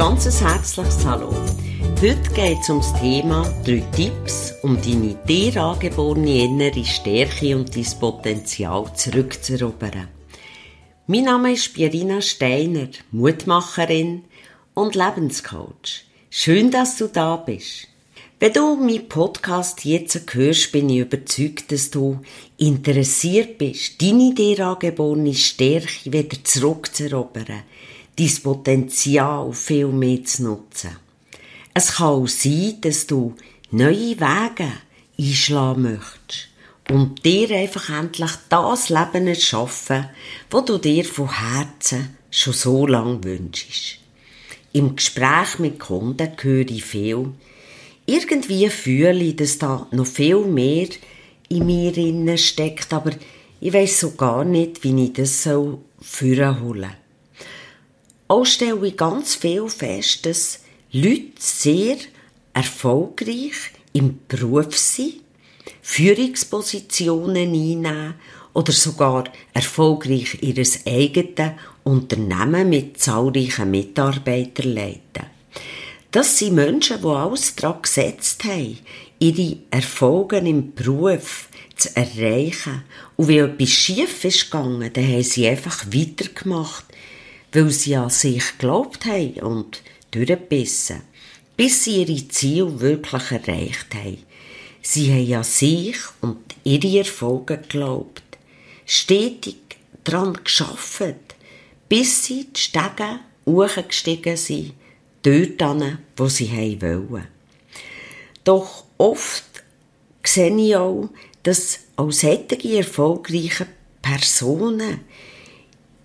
ganzes herzliches Hallo. Heute geht es um das Thema drei Tipps, um deine dir angeborene innere Stärke und dein Potenzial zurückzuerobern. Mein Name ist Pierina Steiner, Mutmacherin und Lebenscoach. Schön, dass du da bist. Wenn du meinen Podcast jetzt hörst, bin ich überzeugt, dass du interessiert bist, deine dir angeborene Stärke wieder zurückzuerobern, dein Potenzial viel mehr zu nutzen. Es kann auch sein, dass du neue Wege einschlagen möchtest und dir einfach endlich das Leben erschaffen, wo du dir von Herzen schon so lange wünschst. Im Gespräch mit Kunden höre ich viel, irgendwie fühle ich, dass da noch viel mehr in mir innen steckt, aber ich weiß so gar nicht, wie ich das so führen. Auch stelle ich ganz viel fest, dass Leute sehr erfolgreich im Beruf sind, Führungspositionen einnehmen oder sogar erfolgreich ihr eigenes Unternehmen mit zahlreichen Mitarbeitern leiten. Das sind Menschen, die alles daran gesetzt haben, ihre Erfolge im Beruf zu erreichen. Und wenn etwas schief ist gegangen, dann haben sie einfach weitergemacht, weil sie an sich geglaubt haben und durchgebissen, bis sie ihre Ziele wirklich erreicht haben. Sie haben an sich und ihre Erfolge geglaubt, stetig daran geschafft, bis sie die Stege hochgestiegen sind dort hin, wo sie wollen. Doch oft sehe ich auch, dass auch solche erfolgreiche Personen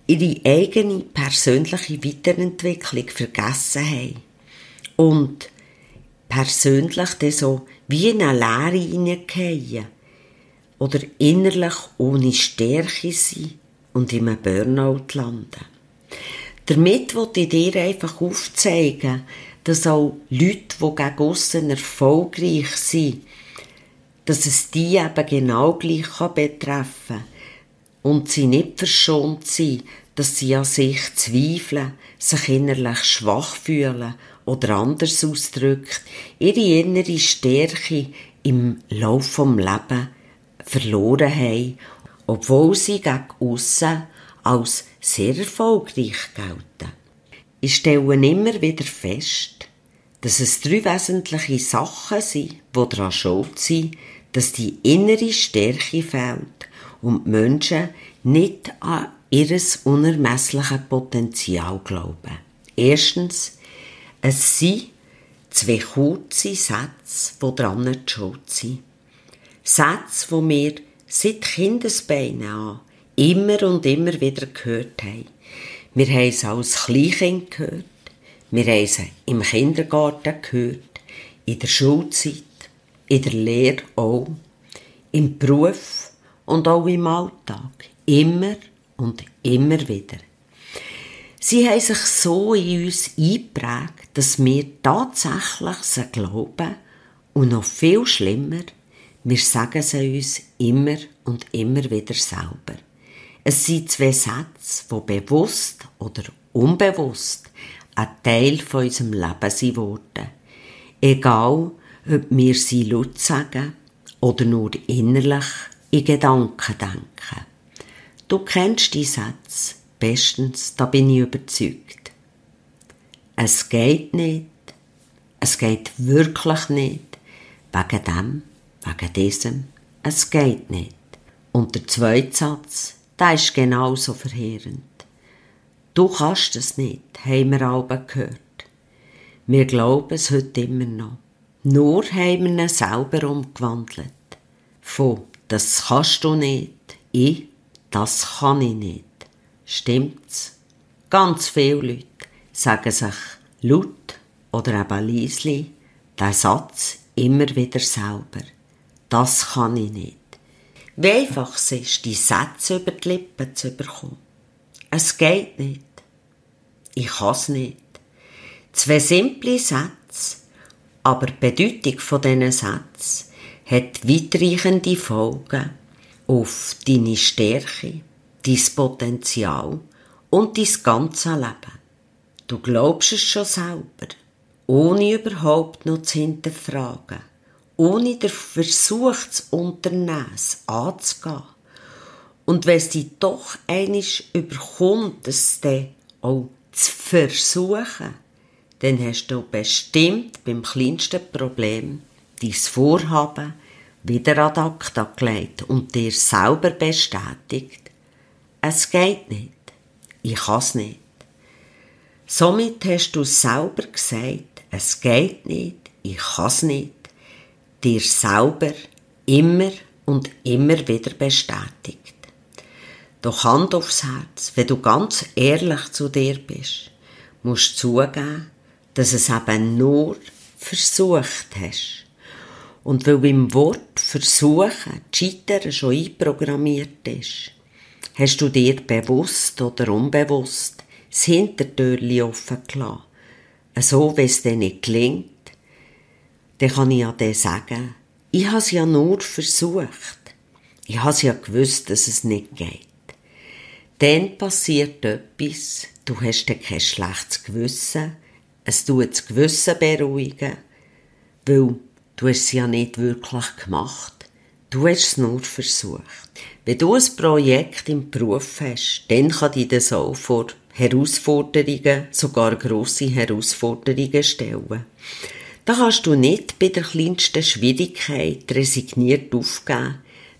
ihre eigene persönliche Weiterentwicklung vergessen haben. Und persönlich dann so wie in eine Leere hineingehen. Oder innerlich ohne Stärke sein und in einem Burnout landen. Damit wollte ich dir einfach aufzeigen, dass auch Leute, die gegen aussen erfolgreich sind, dass es die eben genau gleich betreffen kann und sie nicht verschont sind, dass sie an sich zweifeln, sich innerlich schwach fühlen oder anders ausdrückt, ihre innere Stärke im Lauf vom Leben verloren haben, obwohl sie gegen aussen als sehr erfolgreich gelten. Ich stelle immer wieder fest, dass es drei wesentliche Sachen sind, die daran schuld sind, dass die innere Stärke fehlt und die Menschen nicht an ihr unermessliches Potenzial glauben. Erstens, es sind zwei kurze Sätze, die dran schuld sind. Sätze, die wir seit Kindesbeinen an immer und immer wieder gehört haben. Wir haben es als Kleinkind gehört, wir haben es im Kindergarten gehört, in der Schulzeit, in der Lehre auch, im Beruf und auch im Alltag. Immer und immer wieder. Sie haben sich so in uns eingeprägt, dass wir tatsächlich sie glauben und noch viel schlimmer, wir sagen sie uns immer und immer wieder selber. Es sind zwei Sätze, die bewusst oder unbewusst ein Teil von unserem Leben sind worden. Egal, ob wir sie laut sagen oder nur innerlich in Gedanken denken. Du kennst die Sätze bestens, da bin ich überzeugt. Es geht nicht, es geht wirklich nicht, wegen dem, wegen diesem, es geht nicht. Und der zweite Satz, der ist genauso verheerend. Du kannst es nicht, haben wir alle gehört. Wir glauben es heute immer noch. Nur haben wir ihn selber umgewandelt. Von, das kannst du nicht, ich, das kann ich nicht. Stimmt's? Ganz viele Leute sagen sich laut oder eben leisli den Satz immer wieder selber. Das kann ich nicht. Wie einfach es ist, die Sätze über die Lippen zu bekommen. Es geht nicht. Ich kann es nicht. Zwei simple Sätze, aber die Bedeutung von diesen Sätzen hat weitreichende Folgen auf deine Stärke, dein Potenzial und dein ganze Leben. du glaubst es schon selber, ohne überhaupt noch zu hinterfragen, ohne den Versuch zu unternehmen, anzugehen. Und wenn es dich doch einisch überkommt, es dann auch zu versuchen, dann hast du bestimmt beim kleinsten Problem dein Vorhaben wieder ad acta gelegt und dir selber bestätigt, es geht nicht, ich kann es nicht. Somit hast du selber gesagt, es geht nicht, ich kann es nicht, dir selber immer und immer wieder bestätigt. Doch Hand aufs Herz, wenn du ganz ehrlich zu dir bist, musst du zugeben, dass es eben nur versucht hast. Und weil im Wort versuchen Scheitern schon einprogrammiert ist, hast du dir bewusst oder unbewusst das Hintertürchen offen gelassen. So, wenn es dir nicht gelingt, dann kann ich ja dir sagen, ich habe es ja nur versucht. Ich habe ja gewusst, dass es nicht geht. Dann passiert etwas, du hast dann kein schlechtes Gewissen, es tut das Gewissen beruhigen, weil du es ja nicht wirklich gemacht. Du hast es nur versucht. Wenn du ein Projekt im Beruf hast, dann kann dich das auch vor Herausforderungen, sogar grosse Herausforderungen stellen. Da kannst du nicht bei der kleinsten Schwierigkeit resigniert aufgeben,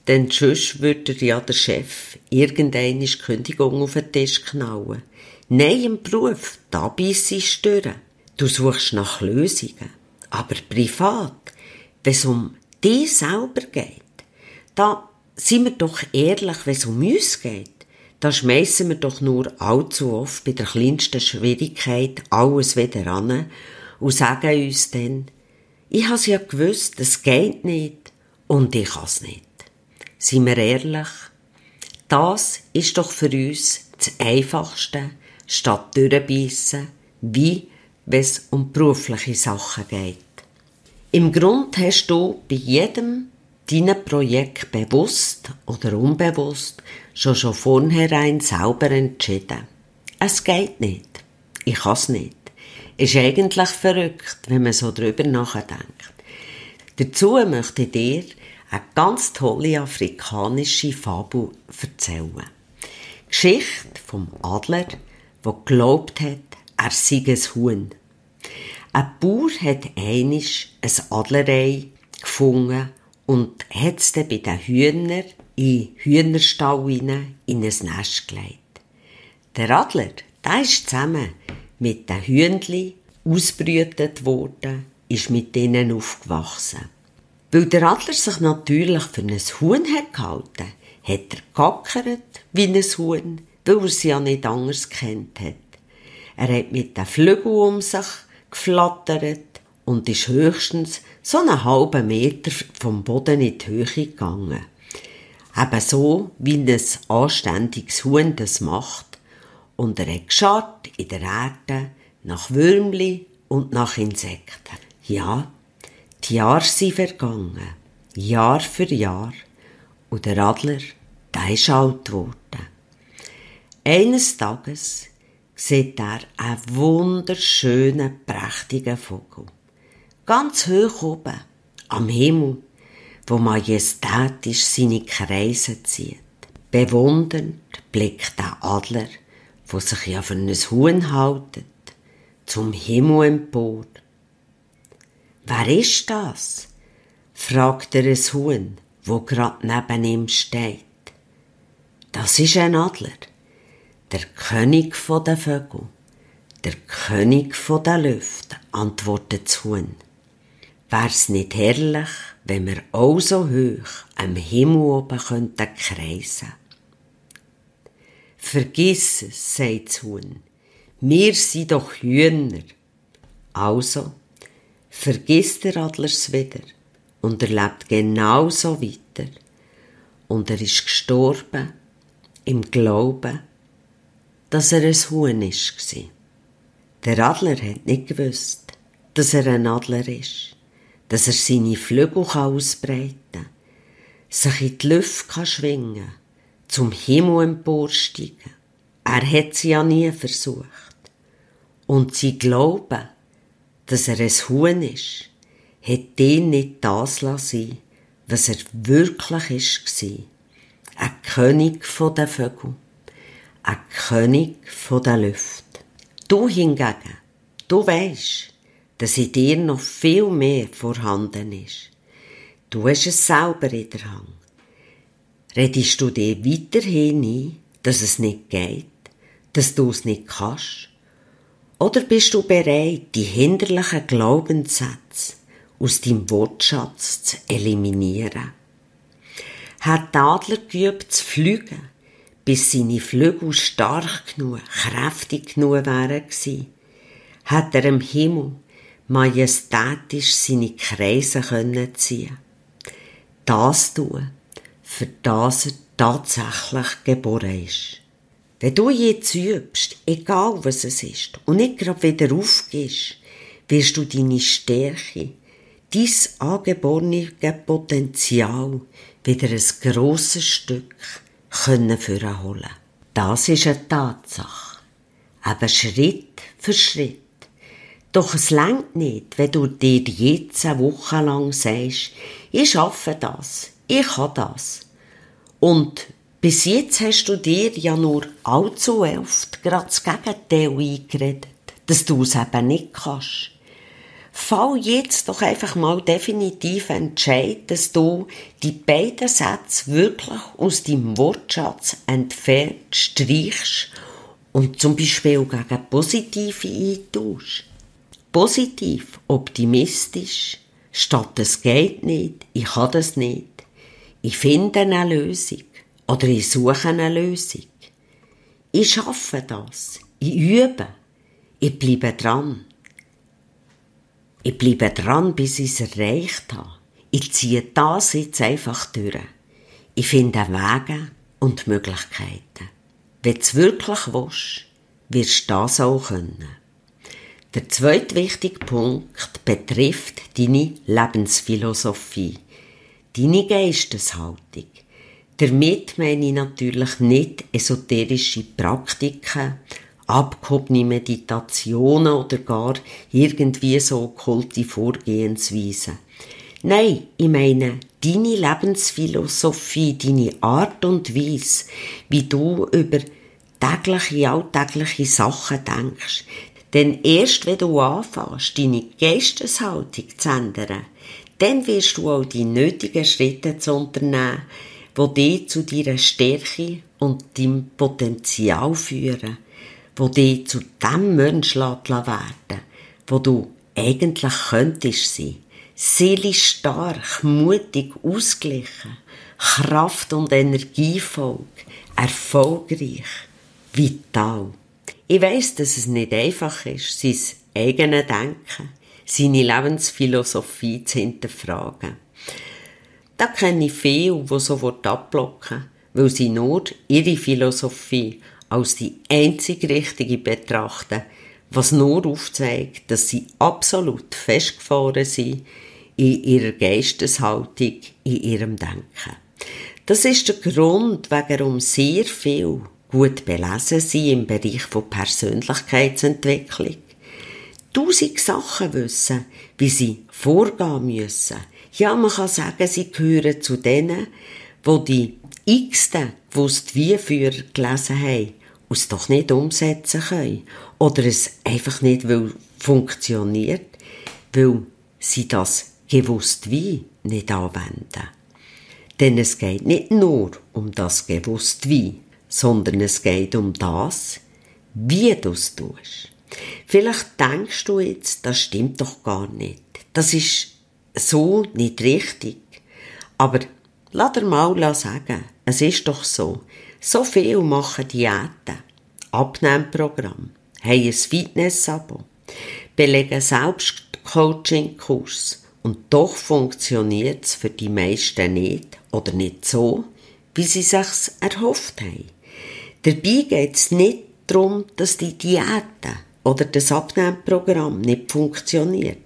denn sonst würde ja der Chef irgendeine Kündigung auf den Tisch knallen. Nein, im Beruf, da sie stören. Du suchst nach Lösungen. Aber privat, wenn es um dich selber geht, da sind wir doch ehrlich, wenn es um uns geht, da schmeißen wir doch nur allzu oft bei der kleinsten Schwierigkeit alles wieder an und sagen uns dann, ich has ja gewusst, es geht nicht und ich has nicht. Seien wir ehrlich, das ist doch für uns das Einfachste, statt durchbeissen, wie wenn es um berufliche Sachen geht. Im Grund hast du bei jedem deinem Projekt bewusst oder unbewusst schon schon vornherein selber entschieden. Es geht nicht. Ich kann es nicht. Ist eigentlich verrückt, wenn man so drüber nachdenkt. Dazu möchte ich dir eine ganz tolle afrikanische Fabel erzählen. Geschichte vom Adler, der geglaubt hat, er sei ein Huhn. Ein Bauer hat einisch ein Adlerei gefunden und hat es dann bei den Hühnern in Hühnerstall in ein Nest gelegt. Der Adler, der ist zusammen mit den Hühnchen ausbrütet worden, ist mit ihnen aufgewachsen. Weil der Adler sich natürlich für ein Huhn hat gehalten, hat er gackert wie ein Huhn, weil er sie ja nicht anders kennt hat. Er hat mit den Flügeln um sich geflattert und ist höchstens so einen halben Meter vom Boden in die Höhe gegangen. Eben so, wie ein anständiges Huhn das macht. Und er hat in der Erde nach Würmli und nach Insekten. Ja, die Jahre sind vergangen. Jahr für Jahr. Und der Adler, der ist alt geworden. Eines Tages sieht er einen wunderschönen, prächtigen Vogel. Ganz hoch oben, am Himmel, wo majestätisch seine Kreise zieht. Bewundernd blickt der Adler, wo sich ja für ein Huhn haltet, zum Himmel empor. Wer ist das? fragt er ein Huhn, wo grad neben ihm steht. Das ist ein Adler der König der Vögel, der König der Lüfte, antwortet das Huhn. Wär's nicht herrlich, wenn wir auch so hoch am Himmel oben könnten kreisen? Vergiss es, sagt das Huhn. Wir sind doch Hühner. Also, vergiss der Adlers wieder und er lebt genauso weiter. Und er ist gestorben im Glauben, dass er ein Huhn war. Der Adler hat nicht gewusst, dass er ein Adler ist, dass er seine Flügel ausbreiten kann, sich in die Luft kann schwingen zum Himmel emporsteigen. Er hat sie ja nie versucht. und sie glauben, dass er ein Huhn ist, hat den nicht das lassen, was er wirklich ist Ein König von den Vögeln. Ein König von den Lüften. Du hingegen, du weisst, dass in dir noch viel mehr vorhanden ist. Du hast es selber in der Hand. Redest du dir weiterhin ein, dass es nicht geht, dass du es nicht kannst? Oder bist du bereit, die hinderlichen Glaubenssätze aus deinem Wortschatz zu eliminieren? Hat der Adler geübt zu fliegen, bis seine Flügel stark genug, kräftig genug wären gewesen? Hat er im Himmel majestätisch seine Kreise können ziehen? Das tun, für das er tatsächlich geboren ist. Wenn du jetzt übst, egal was es ist, und nicht gerade wieder aufgehst, wirst du deine Stärke, dein angeborene Potenzial wieder ein grosses Stück können holen. Das ist eine Tatsache. Aber Schritt für Schritt. Doch es längt nicht, wenn du dir jetzt eine Woche lang sagst, ich schaffe das, ich kann das. Und bis jetzt hast du dir ja nur allzu oft gerade das Gegenteil eingeredet, dass du es eben nicht kannst. Fall jetzt doch einfach mal definitiv entscheid, dass du die beiden Sätze wirklich aus deinem Wortschatz entfernt streichst und zum Beispiel gegen positive eintauschst. Positiv, optimistisch, statt es geht nicht, ich kann das nicht. Ich finde eine Lösung. Oder ich suche eine Lösung. Ich schaffe das. Ich übe. Ich bleibe dran. Ich bleibe dran, bis ich es erreicht habe. Ich ziehe das jetzt einfach durch. Ich finde Wege und Möglichkeiten. Wenn du wirklich willst, wirst du das auch können. Der zweite wichtige Punkt betrifft deine Lebensphilosophie, deine Geisteshaltung. Damit meine ich natürlich nicht esoterische Praktiken, abgehobene Meditationen oder gar irgendwie so okkulte Vorgehensweisen. Nein, ich meine deine Lebensphilosophie, deine Art und Weise, wie du über tägliche, alltägliche Sachen denkst. Denn erst wenn du anfängst, deine Geisteshaltung zu ändern, dann wirst du auch die nötigen Schritte zu unternehmen, wo dich zu deiner Stärke und deinem Potenzial führen, wo dich zu dem Menschen werden wo du eigentlich könntest sein. Seelisch stark, mutig, ausgeglichen, Kraft und energievoll, erfolgreich, vital. Ich weiss, dass es nicht einfach ist, sein eigenes Denken, seine Lebensphilosophie zu hinterfragen. Da kenne ich viele, die sofort abblocken, weil sie nur ihre Philosophie als die einzig richtige betrachten, was nur aufzeigt, dass sie absolut festgefahren sind in ihrer Geisteshaltung, in ihrem Denken. Das ist der Grund, warum sehr viel gut belesen sind im Bereich von Persönlichkeitsentwicklung. Tausend Sachen wissen, wie sie vorgehen müssen, ja, man kann sagen, sie gehören zu denen, wo die x-ten gewusst wie für gelesen haben, und es doch nicht umsetzen können. Oder es einfach nicht weil funktioniert, weil sie das gewusst wie nicht anwenden. Denn es geht nicht nur um das gewusst wie, sondern es geht um das, wie du es tust. Vielleicht denkst du jetzt, das stimmt doch gar nicht. Das ist so nicht richtig. Aber lass dir mal sagen, es ist doch so. So viel machen Diäten, Abnehmprogramm, haben ein Fitness-Abo, belegen Selbstcoaching-Kurs und doch funktioniert es für die meisten nicht oder nicht so, wie sie sich erhofft haben. Dabei geht es nicht darum, dass die Diäten oder das Abnehmprogramm nicht funktioniert.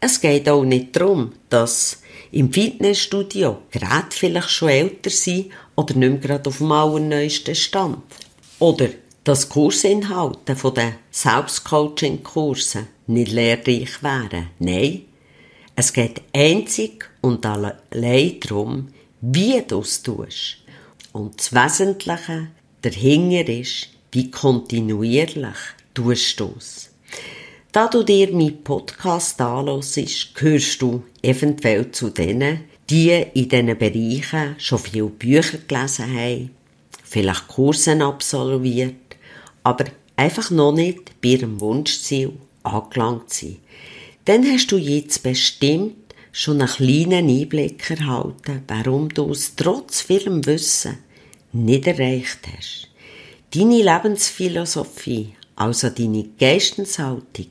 Es geht auch nicht darum, dass im Fitnessstudio Geräte vielleicht schon älter sind oder nicht mehr gerade auf dem allerneuesten Stand. Oder dass Kursinhalte von den Selbstcoaching-Kursen nicht lehrreich wären. Nein, es geht einzig und allein darum, wie du es tust. Und das Wesentliche dahinter ist, wie kontinuierlich tust du es. Da du dir meinen Podcast anhörst, gehörst du eventuell zu denen, die in diesen Bereichen schon viele Bücher gelesen haben, vielleicht Kursen absolviert, aber einfach noch nicht bei ihrem Wunschziel angelangt sind. Dann hast du jetzt bestimmt schon einen kleinen Einblick erhalten, warum du es trotz vielem Wissen nicht erreicht hast. Deine Lebensphilosophie, also deine Geistenshaltung,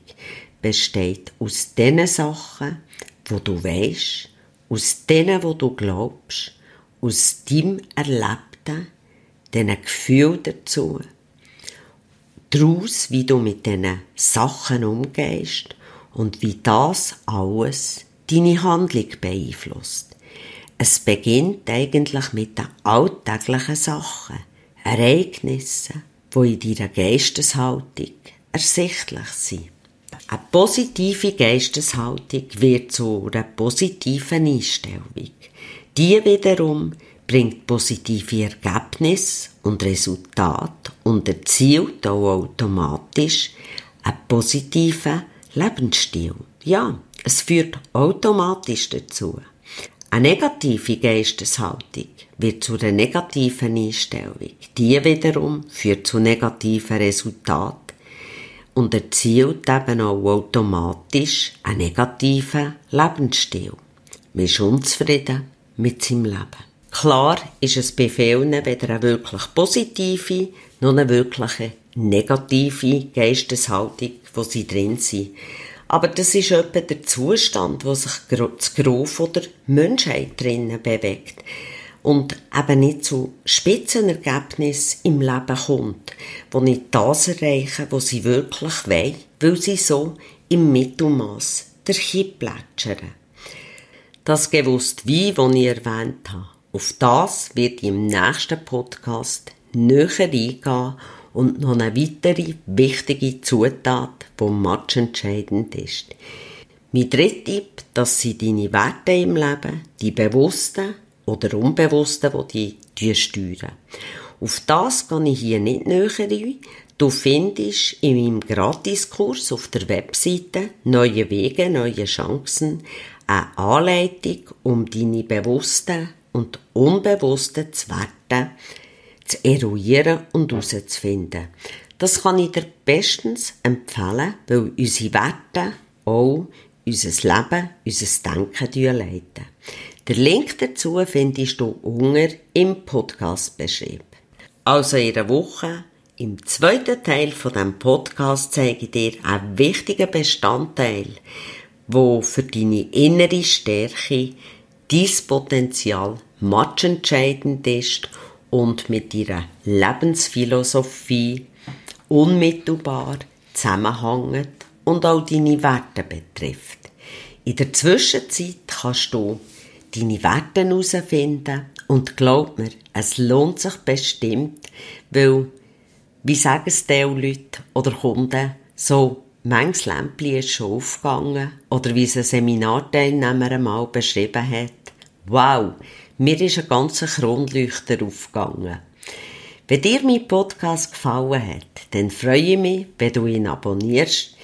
besteht aus den Sachen, wo du weißt, aus denen, wo du glaubst, aus deinem Erlebten, diesen Gefühl dazu, daraus, wie du mit diesen Sachen umgehst und wie das alles deine Handlung beeinflusst. Es beginnt eigentlich mit den alltäglichen Sachen, Ereignissen, die in deiner Geisteshaltung ersichtlich sind. Eine positive Geisteshaltung wird zu einer positiven Einstellung. Die wiederum bringt positive Ergebnisse und Resultate und erzielt auch automatisch einen positiven Lebensstil. Ja, es führt automatisch dazu. Eine negative Geisteshaltung wird zu einer negativen Einstellung. Die wiederum führt zu negativen Resultaten und erzielt eben auch automatisch einen negativen Lebensstil. Man ist unzufrieden mit seinem Leben. Klar ist es bei vielen weder eine wirklich positive noch eine wirklich negative Geisteshaltung, wo sie drin sind. Aber das ist etwa der Zustand, wo sich das Gros der Menschheit drinnen bewegt und eben nicht zu Spitzenergebnissen im Leben kommt, wo nicht das erreichen, was sie wirklich wollen, weil sie so im Mittelmaß der Kipp plätschern. Das gewusst wie, was ich erwähnt habe. Auf das wird im nächsten Podcast näher eingehen und noch eine weitere wichtige Zutat, die matchentscheidend ist. Mein dritter Tipp, das sind deine Werte im Leben, die bewussten oder unbewussten, die die steuern. Auf das gehe ich hier nicht näher ein. Du findest in meinem Gratiskurs auf der Webseite Neue Wege, neue Chancen eine Anleitung, um deine bewussten und unbewussten Werte zu eruieren und herauszufinden. Das kann ich dir bestens empfehlen, weil unsere Werte auch unser Leben, unser Denken leiten. Der Link dazu findest du unter im Podcast-Beschrieb. Also in einer Woche, im zweiten Teil von dem Podcast zeige ich dir einen wichtigen Bestandteil, wo für deine innere Stärke dein Potenzial matchentscheidend ist und mit ihrer Lebensphilosophie unmittelbar zusammenhängt und auch deine Werte betrifft. In der Zwischenzeit kannst du deine Werte herausfinden und glaub mir, es lohnt sich bestimmt, weil, wie sagen es die Leute oder Kunden, so manches Lämpchen ist schon aufgegangen oder wie es ein Seminarteilnehmer einmal beschrieben hat. Wow, mir ist ein ganzer Kronleuchter aufgegangen. Wenn dir mein Podcast gefallen hat, dann freue ich mich, wenn du ihn abonnierst,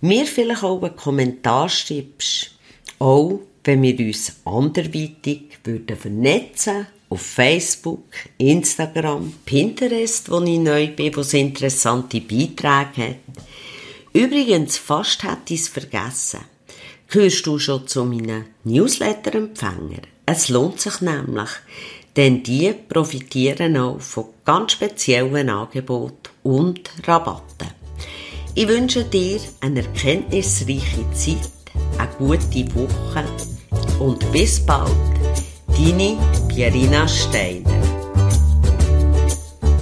mir vielleicht auch einen Kommentar schreibst, auch wenn wir uns anderweitig würden vernetzen auf Facebook, Instagram, Pinterest, wo ich neu bin, wo es interessante Beiträge hat. Übrigens, fast hätte ich es vergessen. Gehörst du schon zu meinen Newsletter-Empfängern? Es lohnt sich nämlich, denn die profitieren auch von ganz speziellen Angeboten und Rabatten. Ich wünsche dir eine erkenntnisreiche Zeit, eine gute Woche und bis bald. Deine Pierina Steiner.